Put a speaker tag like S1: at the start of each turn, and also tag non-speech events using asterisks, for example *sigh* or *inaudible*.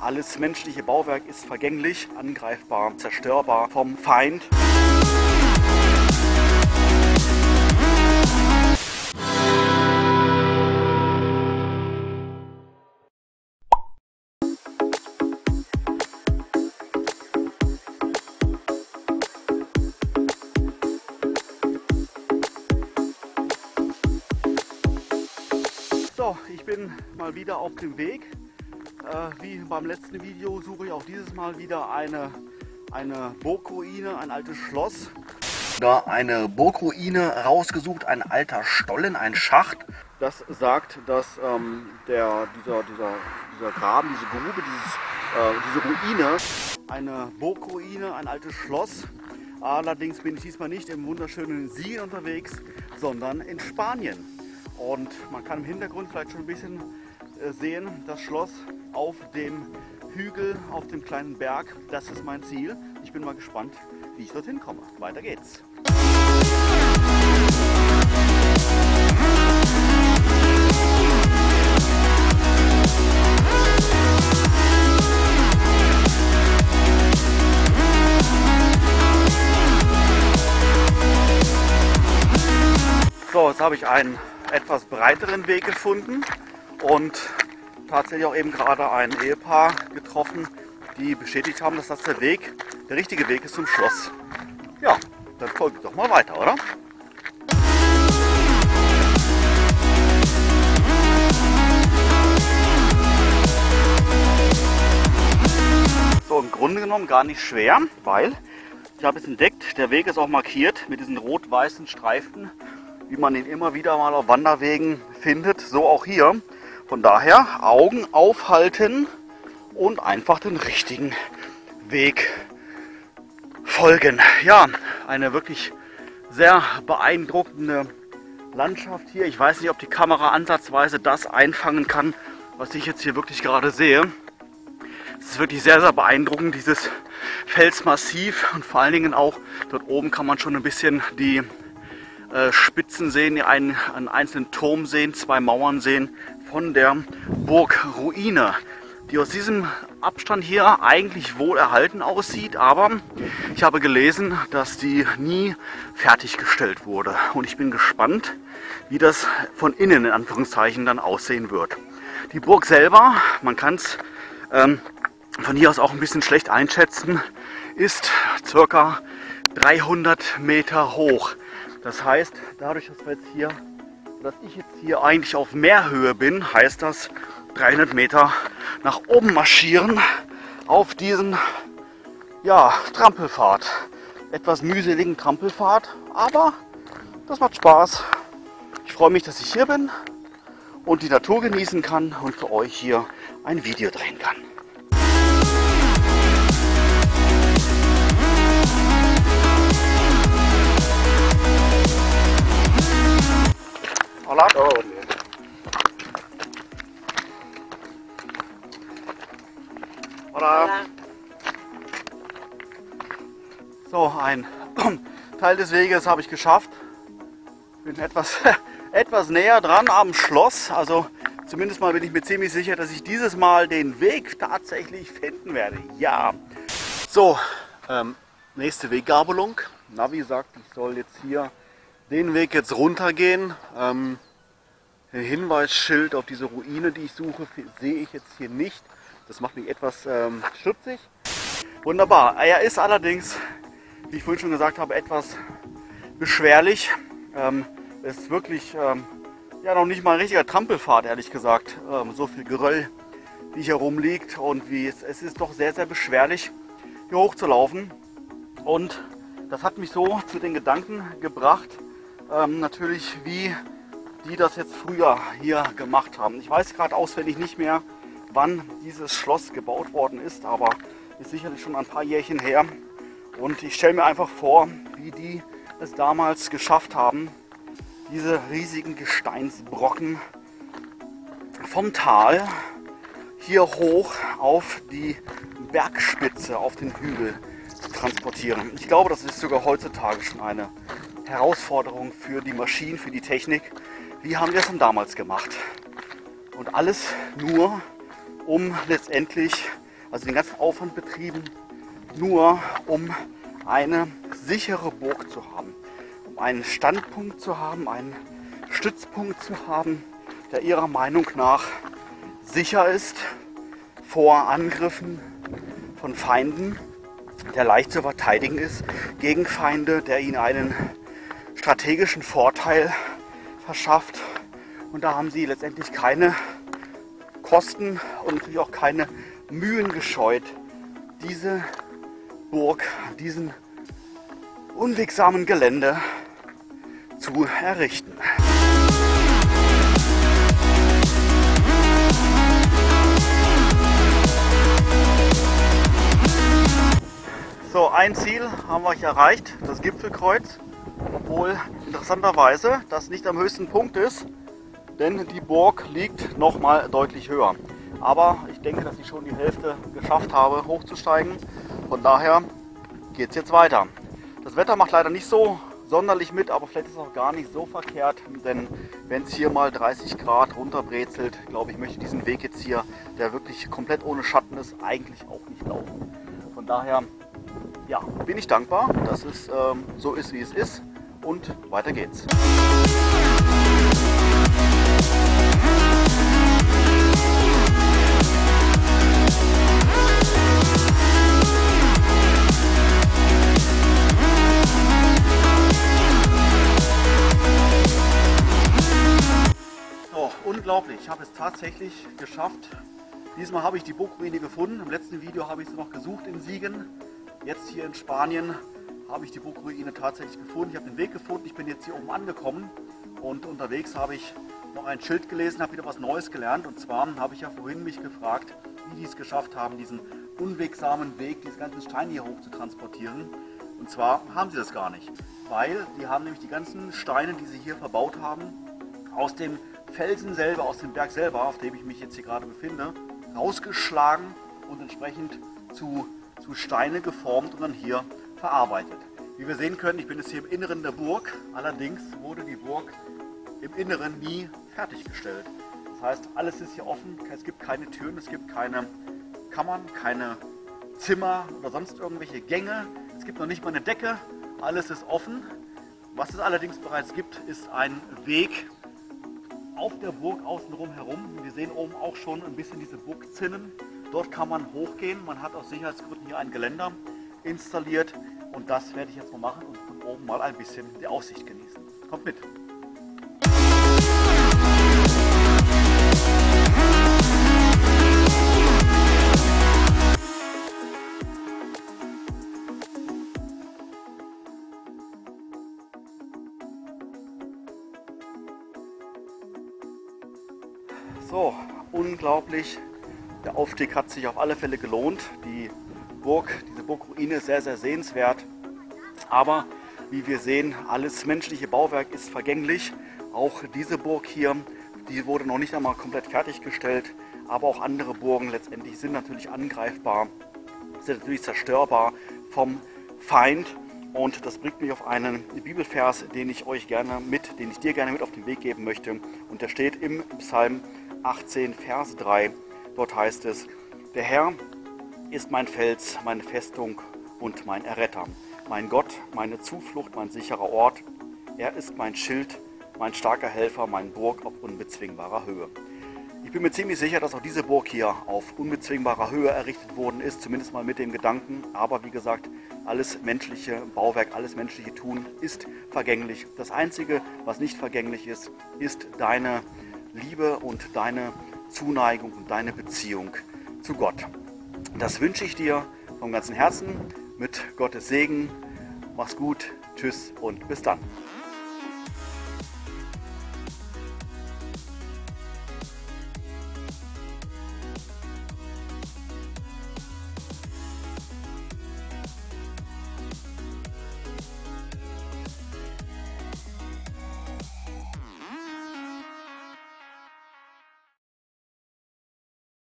S1: alles menschliche Bauwerk ist vergänglich, angreifbar, zerstörbar vom Feind. So, ich bin mal wieder auf dem Weg. Äh, wie beim letzten Video suche ich auch dieses Mal wieder eine, eine Burgruine, ein altes Schloss. Da eine Burgruine rausgesucht, ein alter Stollen, ein Schacht. Das sagt, dass ähm, der, dieser, dieser, dieser Graben, diese Grube, dieses, äh, diese Ruine, eine Burgruine, ein altes Schloss. Allerdings bin ich diesmal nicht im wunderschönen Siegen unterwegs, sondern in Spanien. Und man kann im Hintergrund vielleicht schon ein bisschen sehen, das Schloss auf dem Hügel, auf dem kleinen Berg. Das ist mein Ziel. Ich bin mal gespannt, wie ich dorthin komme. Weiter geht's. So, jetzt habe ich einen etwas breiteren Weg gefunden und tatsächlich auch eben gerade ein Ehepaar getroffen, die bestätigt haben, dass das der Weg, der richtige Weg ist zum Schloss. Ja, dann folgt doch mal weiter, oder? So, im Grunde genommen gar nicht schwer, weil ich habe es entdeckt, der Weg ist auch markiert mit diesen rot-weißen Streifen wie man ihn immer wieder mal auf Wanderwegen findet. So auch hier. Von daher Augen aufhalten und einfach den richtigen Weg folgen. Ja, eine wirklich sehr beeindruckende Landschaft hier. Ich weiß nicht, ob die Kamera ansatzweise das einfangen kann, was ich jetzt hier wirklich gerade sehe. Es ist wirklich sehr, sehr beeindruckend, dieses Felsmassiv und vor allen Dingen auch dort oben kann man schon ein bisschen die äh, Spitzen sehen, einen, einen einzelnen Turm sehen, zwei Mauern sehen von der Burgruine, die aus diesem Abstand hier eigentlich wohl erhalten aussieht, aber ich habe gelesen, dass die nie fertiggestellt wurde und ich bin gespannt, wie das von innen in Anführungszeichen dann aussehen wird. Die Burg selber, man kann es ähm, von hier aus auch ein bisschen schlecht einschätzen, ist circa 300 Meter hoch. Das heißt, dadurch, dass wir jetzt hier, dass ich jetzt hier eigentlich auf Meerhöhe bin, heißt das 300 Meter nach oben marschieren auf diesen ja, Trampelfahrt. Etwas mühseligen Trampelfahrt, aber das macht Spaß. Ich freue mich, dass ich hier bin und die Natur genießen kann und für euch hier ein Video drehen kann. Hola. Oh, Hola. So, ein *clears throat* Teil des Weges habe ich geschafft. Bin etwas, *laughs* etwas näher dran am Schloss. Also zumindest mal bin ich mir ziemlich sicher, dass ich dieses Mal den Weg tatsächlich finden werde. Ja. So, ähm, nächste Weggabelung. Navi sagt, ich soll jetzt hier den Weg jetzt runtergehen. Ähm, Hinweisschild auf diese Ruine, die ich suche, sehe ich jetzt hier nicht. Das macht mich etwas ähm, stutzig. Wunderbar. Er ist allerdings, wie ich vorhin schon gesagt habe, etwas beschwerlich. Ähm, ist wirklich ähm, ja noch nicht mal ein richtiger Trampelfahrt, ehrlich gesagt. Ähm, so viel Geröll, wie hier rumliegt und wie es, es ist doch sehr, sehr beschwerlich, hier hochzulaufen. Und das hat mich so zu den Gedanken gebracht, ähm, natürlich wie die das jetzt früher hier gemacht haben. Ich weiß gerade auswendig nicht mehr, wann dieses Schloss gebaut worden ist, aber ist sicherlich schon ein paar Jährchen her. Und ich stelle mir einfach vor, wie die es damals geschafft haben, diese riesigen Gesteinsbrocken vom Tal hier hoch auf die Bergspitze, auf den Hügel zu transportieren. Ich glaube, das ist sogar heutzutage schon eine Herausforderung für die Maschinen, für die Technik. Wie haben wir es denn damals gemacht? Und alles nur, um letztendlich also den ganzen Aufwand betrieben, nur um eine sichere Burg zu haben, um einen Standpunkt zu haben, einen Stützpunkt zu haben, der ihrer Meinung nach sicher ist vor Angriffen von Feinden, der leicht zu verteidigen ist gegen Feinde, der ihnen einen strategischen Vorteil verschafft. Und da haben sie letztendlich keine Kosten und natürlich auch keine Mühen gescheut, diese Burg, diesen unwegsamen Gelände zu errichten. So, ein Ziel haben wir erreicht, das Gipfelkreuz. Obwohl interessanterweise das nicht am höchsten Punkt ist, denn die Burg liegt noch mal deutlich höher. Aber ich denke, dass ich schon die Hälfte geschafft habe, hochzusteigen. Von daher geht es jetzt weiter. Das Wetter macht leider nicht so sonderlich mit, aber vielleicht ist es auch gar nicht so verkehrt, denn wenn es hier mal 30 Grad runterbrezelt, glaube ich, möchte ich diesen Weg jetzt hier, der wirklich komplett ohne Schatten ist, eigentlich auch nicht laufen. Von daher ja, bin ich dankbar, dass es ähm, so ist, wie es ist und weiter geht's. unglaublich. Ich habe es tatsächlich geschafft. Diesmal habe ich die Burgruine gefunden. Im letzten Video habe ich sie noch gesucht in Siegen. Jetzt hier in Spanien habe ich die Burgruine tatsächlich gefunden. Ich habe den Weg gefunden. Ich bin jetzt hier oben angekommen und unterwegs habe ich noch ein Schild gelesen, habe wieder was Neues gelernt. Und zwar habe ich ja vorhin mich gefragt, wie die es geschafft haben, diesen unwegsamen Weg, diese ganzen Steine hier hoch zu transportieren. Und zwar haben sie das gar nicht, weil die haben nämlich die ganzen Steine, die sie hier verbaut haben, aus dem Felsen selber, aus dem Berg selber, auf dem ich mich jetzt hier gerade befinde, rausgeschlagen und entsprechend zu, zu Steine geformt und dann hier verarbeitet. Wie wir sehen können, ich bin jetzt hier im Inneren der Burg, allerdings wurde die Burg im Inneren nie fertiggestellt. Das heißt, alles ist hier offen, es gibt keine Türen, es gibt keine Kammern, keine Zimmer oder sonst irgendwelche Gänge. Es gibt noch nicht mal eine Decke, alles ist offen. Was es allerdings bereits gibt, ist ein Weg auf der Burg außenrum herum. Wir sehen oben auch schon ein bisschen diese Burgzinnen. Dort kann man hochgehen. Man hat aus Sicherheitsgründen hier ein Geländer installiert. Und das werde ich jetzt mal machen und von oben mal ein bisschen die Aussicht genießen. Kommt mit! So, unglaublich. Der Aufstieg hat sich auf alle Fälle gelohnt. Die Burg, diese Burgruine ist sehr, sehr sehenswert. Aber wie wir sehen, alles menschliche Bauwerk ist vergänglich. Auch diese Burg hier, die wurde noch nicht einmal komplett fertiggestellt. Aber auch andere Burgen letztendlich sind natürlich angreifbar, sind natürlich zerstörbar vom Feind. Und das bringt mich auf einen Bibelvers, den ich euch gerne mit, den ich dir gerne mit auf den Weg geben möchte. Und der steht im Psalm 18, Vers 3. Dort heißt es, der Herr ist mein Fels, meine Festung und mein Erretter, mein Gott, meine Zuflucht, mein sicherer Ort. Er ist mein Schild, mein starker Helfer, mein Burg auf unbezwingbarer Höhe. Ich bin mir ziemlich sicher, dass auch diese Burg hier auf unbezwingbarer Höhe errichtet worden ist, zumindest mal mit dem Gedanken. Aber wie gesagt, alles menschliche Bauwerk, alles menschliche Tun ist vergänglich. Das Einzige, was nicht vergänglich ist, ist deine Liebe und deine Zuneigung und deine Beziehung zu Gott. Das wünsche ich dir vom ganzen Herzen mit Gottes Segen. Mach's gut, tschüss und bis dann.